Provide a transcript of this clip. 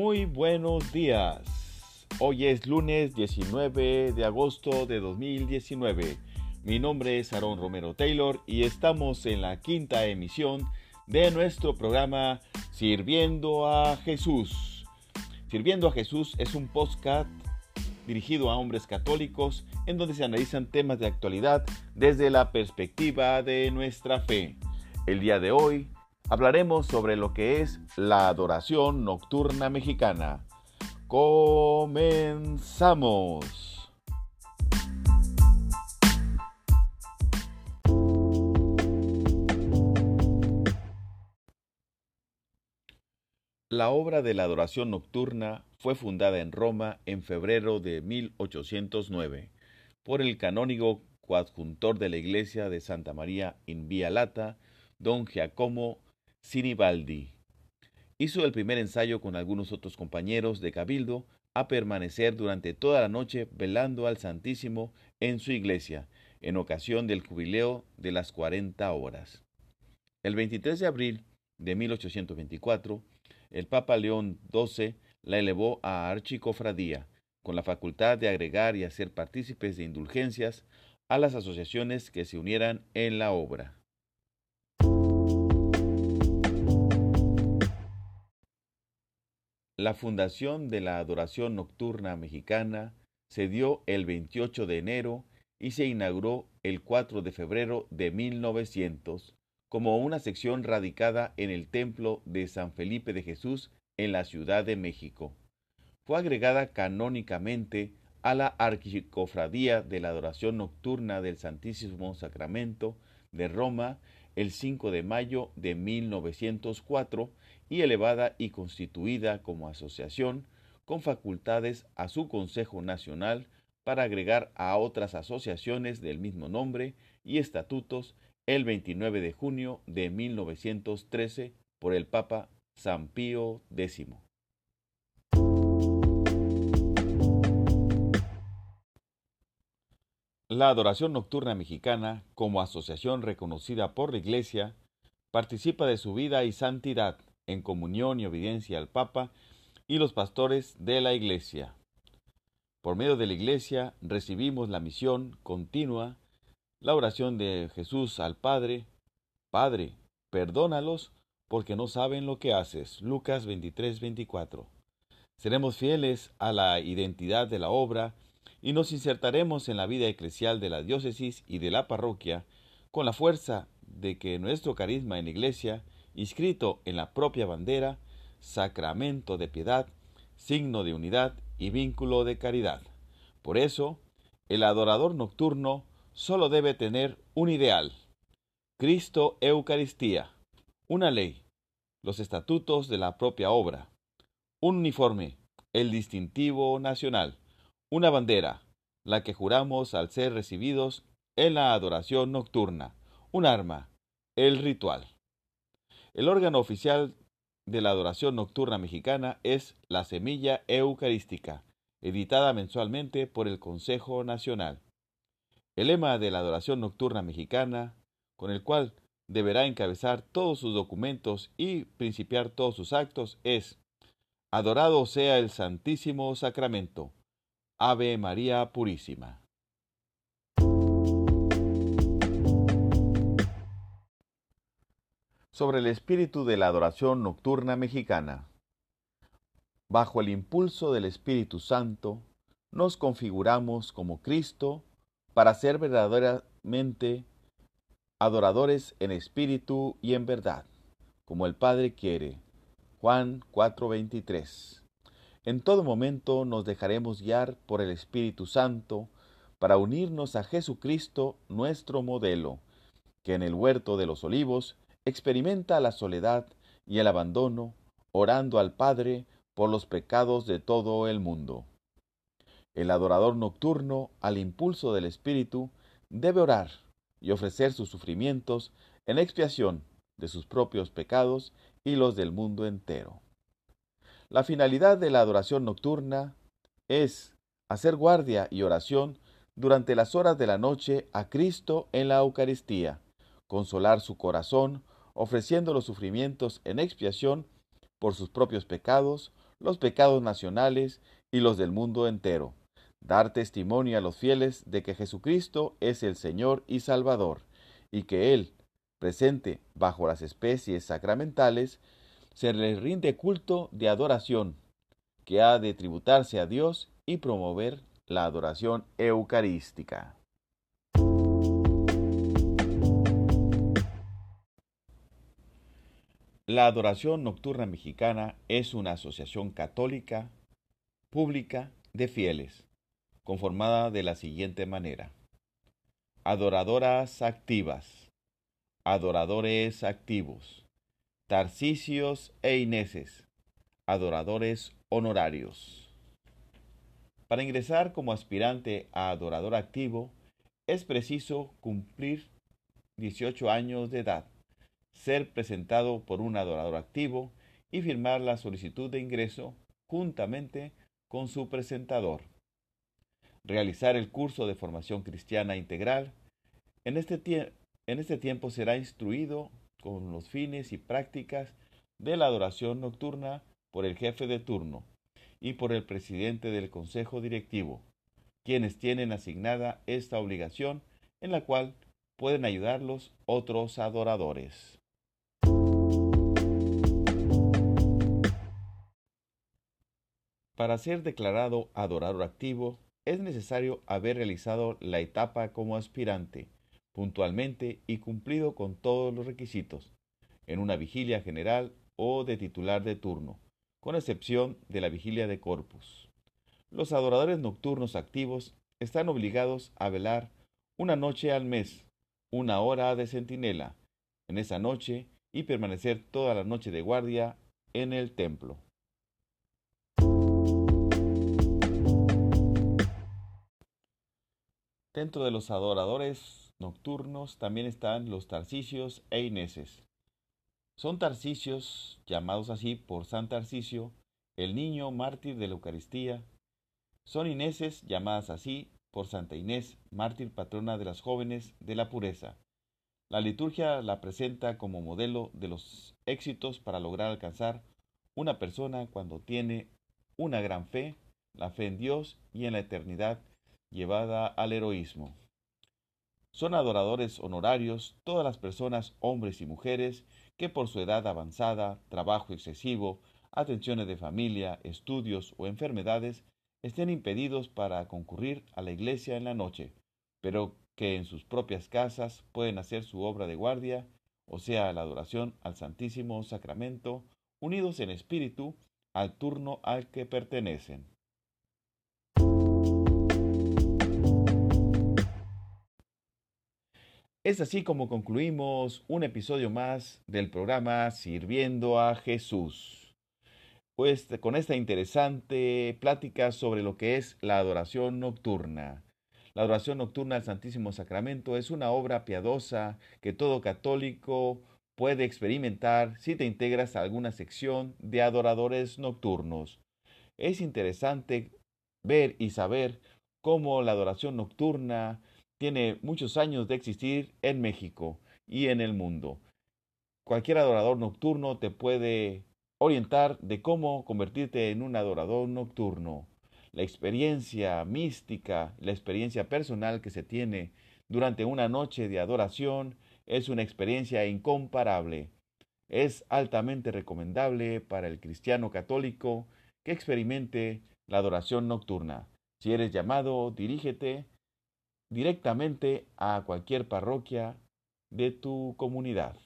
Muy buenos días. Hoy es lunes 19 de agosto de 2019. Mi nombre es Aaron Romero Taylor y estamos en la quinta emisión de nuestro programa Sirviendo a Jesús. Sirviendo a Jesús es un podcast dirigido a hombres católicos en donde se analizan temas de actualidad desde la perspectiva de nuestra fe. El día de hoy hablaremos sobre lo que es la adoración nocturna mexicana. Comenzamos. La obra de la adoración nocturna fue fundada en Roma en febrero de 1809 por el canónigo coadjuntor de la iglesia de Santa María in Via Lata, don Giacomo Sinibaldi. Hizo el primer ensayo con algunos otros compañeros de Cabildo a permanecer durante toda la noche velando al Santísimo en su iglesia, en ocasión del jubileo de las 40 horas. El 23 de abril de 1824, el Papa León XII la elevó a archicofradía, con la facultad de agregar y hacer partícipes de indulgencias a las asociaciones que se unieran en la obra. La fundación de la adoración nocturna mexicana se dio el 28 de enero y se inauguró el 4 de febrero de 1900 como una sección radicada en el templo de San Felipe de Jesús en la Ciudad de México. Fue agregada canónicamente a la Archicofradía de la Adoración Nocturna del Santísimo Sacramento de Roma el 5 de mayo de 1904 y elevada y constituida como asociación con facultades a su Consejo Nacional para agregar a otras asociaciones del mismo nombre y estatutos el 29 de junio de 1913 por el Papa San Pío X. La adoración nocturna mexicana, como asociación reconocida por la Iglesia, participa de su vida y santidad en comunión y obediencia al Papa y los pastores de la Iglesia. Por medio de la Iglesia recibimos la misión continua, la oración de Jesús al Padre, Padre, perdónalos porque no saben lo que haces. Lucas 23, 24. Seremos fieles a la identidad de la obra y nos insertaremos en la vida eclesial de la diócesis y de la parroquia con la fuerza de que nuestro carisma en iglesia inscrito en la propia bandera, sacramento de piedad, signo de unidad y vínculo de caridad. Por eso, el adorador nocturno solo debe tener un ideal, Cristo Eucaristía, una ley, los estatutos de la propia obra, un uniforme, el distintivo nacional, una bandera, la que juramos al ser recibidos en la adoración nocturna, un arma, el ritual. El órgano oficial de la adoración nocturna mexicana es La Semilla Eucarística, editada mensualmente por el Consejo Nacional. El lema de la adoración nocturna mexicana, con el cual deberá encabezar todos sus documentos y principiar todos sus actos, es Adorado sea el Santísimo Sacramento. Ave María Purísima. sobre el espíritu de la adoración nocturna mexicana. Bajo el impulso del Espíritu Santo, nos configuramos como Cristo para ser verdaderamente adoradores en espíritu y en verdad, como el Padre quiere. Juan 4:23. En todo momento nos dejaremos guiar por el Espíritu Santo para unirnos a Jesucristo, nuestro modelo, que en el huerto de los olivos experimenta la soledad y el abandono, orando al Padre por los pecados de todo el mundo. El adorador nocturno, al impulso del Espíritu, debe orar y ofrecer sus sufrimientos en expiación de sus propios pecados y los del mundo entero. La finalidad de la adoración nocturna es hacer guardia y oración durante las horas de la noche a Cristo en la Eucaristía, consolar su corazón ofreciendo los sufrimientos en expiación por sus propios pecados, los pecados nacionales y los del mundo entero. Dar testimonio a los fieles de que Jesucristo es el Señor y Salvador, y que Él, presente bajo las especies sacramentales, se le rinde culto de adoración, que ha de tributarse a Dios y promover la adoración eucarística. La Adoración Nocturna Mexicana es una asociación católica pública de fieles, conformada de la siguiente manera. Adoradoras activas, adoradores activos, Tarcisios e Ineses, adoradores honorarios. Para ingresar como aspirante a adorador activo, es preciso cumplir 18 años de edad ser presentado por un adorador activo y firmar la solicitud de ingreso juntamente con su presentador. Realizar el curso de formación cristiana integral. En este, en este tiempo será instruido con los fines y prácticas de la adoración nocturna por el jefe de turno y por el presidente del consejo directivo, quienes tienen asignada esta obligación en la cual pueden ayudarlos otros adoradores. Para ser declarado adorador activo, es necesario haber realizado la etapa como aspirante, puntualmente y cumplido con todos los requisitos, en una vigilia general o de titular de turno, con excepción de la vigilia de corpus. Los adoradores nocturnos activos están obligados a velar una noche al mes, una hora de centinela, en esa noche y permanecer toda la noche de guardia en el templo. Dentro de los adoradores nocturnos también están los tarcisios e ineses. Son tarcisios, llamados así por San Tarcisio, el niño mártir de la Eucaristía. Son ineses, llamadas así por Santa Inés, mártir patrona de las jóvenes de la pureza. La liturgia la presenta como modelo de los éxitos para lograr alcanzar una persona cuando tiene una gran fe, la fe en Dios y en la eternidad llevada al heroísmo. Son adoradores honorarios todas las personas, hombres y mujeres, que por su edad avanzada, trabajo excesivo, atenciones de familia, estudios o enfermedades, estén impedidos para concurrir a la iglesia en la noche, pero que en sus propias casas pueden hacer su obra de guardia, o sea, la adoración al Santísimo Sacramento, unidos en espíritu al turno al que pertenecen. Es así como concluimos un episodio más del programa Sirviendo a Jesús. Pues con esta interesante plática sobre lo que es la adoración nocturna. La adoración nocturna al Santísimo Sacramento es una obra piadosa que todo católico puede experimentar si te integras a alguna sección de adoradores nocturnos. Es interesante ver y saber cómo la adoración nocturna tiene muchos años de existir en México y en el mundo. Cualquier adorador nocturno te puede orientar de cómo convertirte en un adorador nocturno. La experiencia mística, la experiencia personal que se tiene durante una noche de adoración es una experiencia incomparable. Es altamente recomendable para el cristiano católico que experimente la adoración nocturna. Si eres llamado, dirígete directamente a cualquier parroquia de tu comunidad.